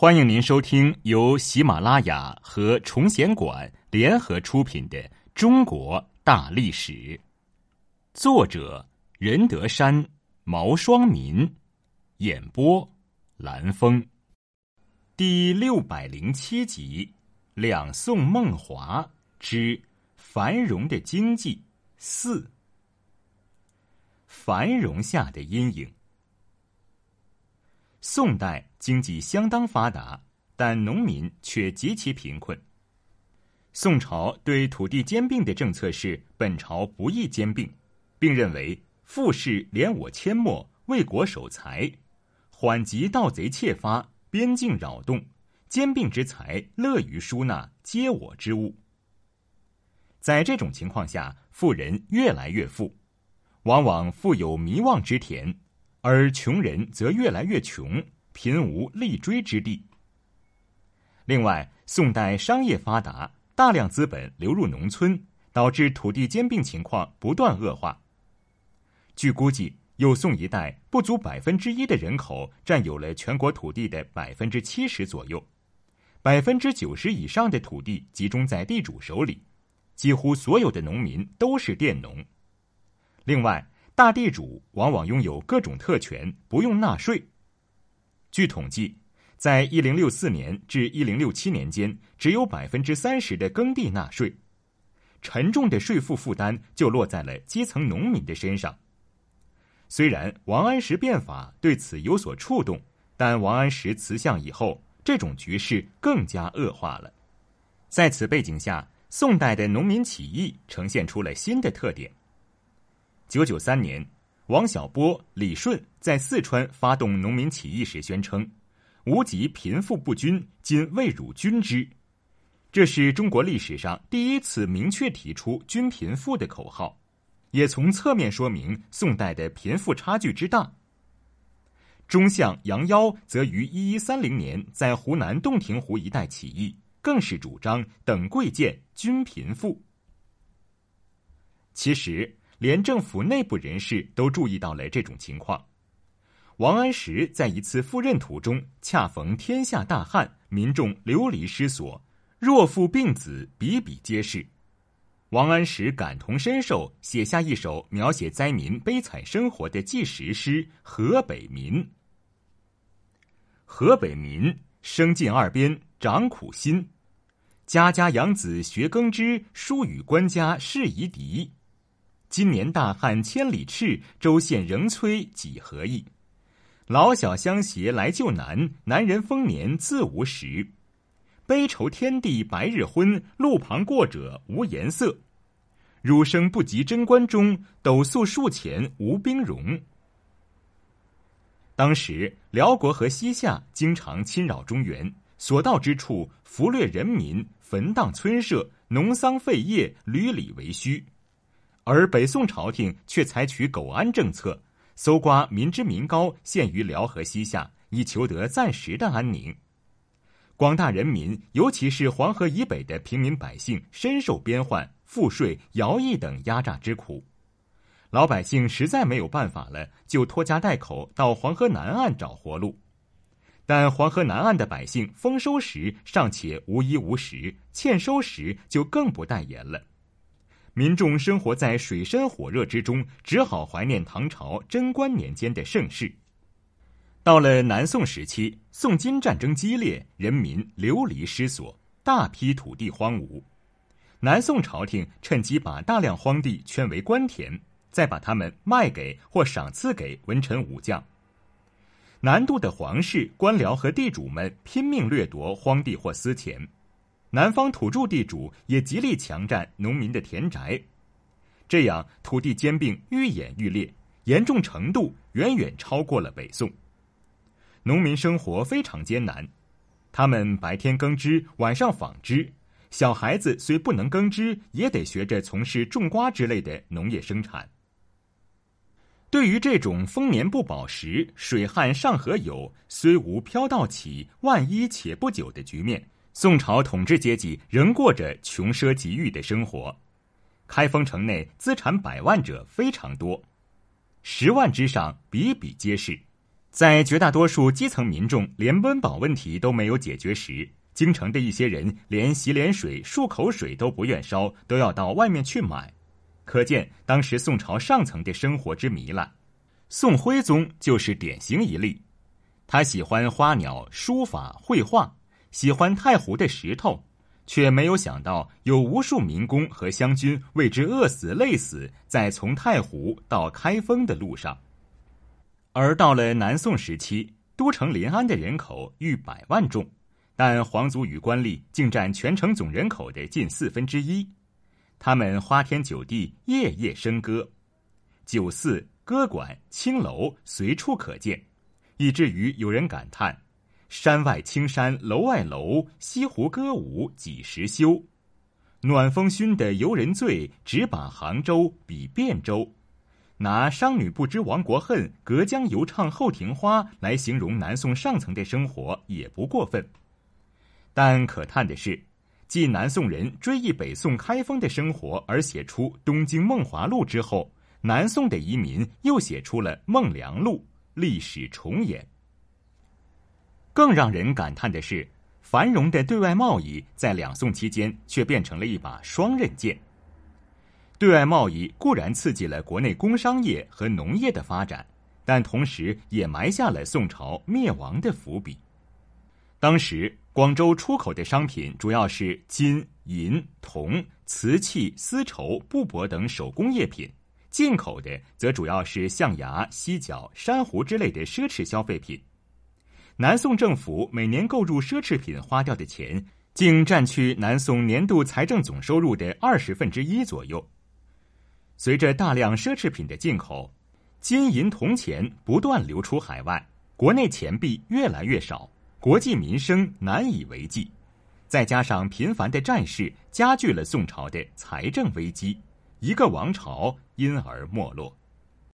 欢迎您收听由喜马拉雅和崇贤馆联合出品的《中国大历史》，作者任德山、毛双民，演播蓝峰，第六百零七集《两宋梦华之繁荣的经济四》，繁荣下的阴影。宋代经济相当发达，但农民却极其贫困。宋朝对土地兼并的政策是本朝不宜兼并，并认为富士连我阡陌，为国守财，缓急盗贼窃发，边境扰动，兼并之财乐于输纳，皆我之物。在这种情况下，富人越来越富，往往富有弥望之田。而穷人则越来越穷，贫无立锥之地。另外，宋代商业发达，大量资本流入农村，导致土地兼并情况不断恶化。据估计，有宋一代不足百分之一的人口占有了全国土地的百分之七十左右，百分之九十以上的土地集中在地主手里，几乎所有的农民都是佃农。另外，大地主往往拥有各种特权，不用纳税。据统计，在一零六四年至一零六七年间，只有百分之三十的耕地纳税，沉重的税负负担就落在了基层农民的身上。虽然王安石变法对此有所触动，但王安石辞相以后，这种局势更加恶化了。在此背景下，宋代的农民起义呈现出了新的特点。九九三年，王小波、李顺在四川发动农民起义时宣称：“无极贫富不均，今未辱均之。”这是中国历史上第一次明确提出“均贫富”的口号，也从侧面说明宋代的贫富差距之大。中相杨妖则于一一三零年在湖南洞庭湖一带起义，更是主张“等贵贱，均贫富”。其实。连政府内部人士都注意到了这种情况。王安石在一次赴任途中，恰逢天下大旱，民众流离失所，若父病子，比比皆是。王安石感同身受，写下一首描写灾民悲惨生活的纪实诗《河北民》。河北民生近二边，长苦心，家家养子学耕织，疏与官家事夷狄。今年大旱千里赤，州县仍催几何意。老小相携来救难，男人丰年自无食。悲愁天地白日昏，路旁过者无颜色。汝生不及贞观中，斗粟数钱无兵戎。当时辽国和西夏经常侵扰中原，所到之处俘掠人民，焚荡村舍，农桑废业，屡屡为虚。而北宋朝廷却采取苟安政策，搜刮民脂民膏，陷于辽和西夏，以求得暂时的安宁。广大人民，尤其是黄河以北的平民百姓，深受边患、赋税、徭役等压榨之苦。老百姓实在没有办法了，就拖家带口到黄河南岸找活路。但黄河南岸的百姓丰收时尚且无衣无食，欠收时就更不待言了。民众生活在水深火热之中，只好怀念唐朝贞观年间的盛世。到了南宋时期，宋金战争激烈，人民流离失所，大批土地荒芜。南宋朝廷趁机把大量荒地圈为官田，再把它们卖给或赏赐给文臣武将。南渡的皇室、官僚和地主们拼命掠夺荒地或私钱。南方土著地主也极力强占农民的田宅，这样土地兼并愈演愈烈，严重程度远远超过了北宋。农民生活非常艰难，他们白天耕织，晚上纺织，小孩子虽不能耕织，也得学着从事种瓜之类的农业生产。对于这种丰年不饱时，水旱上河有，虽无飘到起，万一且不久的局面。宋朝统治阶级仍过着穷奢极欲的生活，开封城内资产百万者非常多，十万之上比比皆是。在绝大多数基层民众连温饱问题都没有解决时，京城的一些人连洗脸水、漱口水都不愿烧，都要到外面去买。可见当时宋朝上层的生活之糜烂。宋徽宗就是典型一例。他喜欢花鸟、书法、绘画，喜欢太湖的石头，却没有想到有无数民工和湘军为之饿死、累死在从太湖到开封的路上。而到了南宋时期，都城临安的人口逾百万众，但皇族与官吏竟占全城总人口的近四分之一。他们花天酒地，夜夜笙歌，酒肆、歌馆、青楼随处可见，以至于有人感叹：“山外青山楼外楼，西湖歌舞几时休？暖风熏得游人醉，直把杭州比汴州。”拿“商女不知亡国恨，隔江犹唱后庭花”来形容南宋上层的生活也不过分。但可叹的是，继南宋人追忆北宋开封的生活而写出《东京梦华录》之后，南宋的移民又写出了《梦良录》，历史重演。更让人感叹的是，繁荣的对外贸易在两宋期间却变成了一把双刃剑。对外贸易固然刺激了国内工商业和农业的发展，但同时也埋下了宋朝灭亡的伏笔。当时广州出口的商品主要是金银铜、瓷器、丝绸、布帛等手工业品，进口的则主要是象牙、犀角、珊瑚之类的奢侈消费品。南宋政府每年购入奢侈品花掉的钱，竟占去南宋年度财政总收入的二十分之一左右。随着大量奢侈品的进口，金银铜钱不断流出海外，国内钱币越来越少，国计民生难以为继。再加上频繁的战事，加剧了宋朝的财政危机，一个王朝因而没落。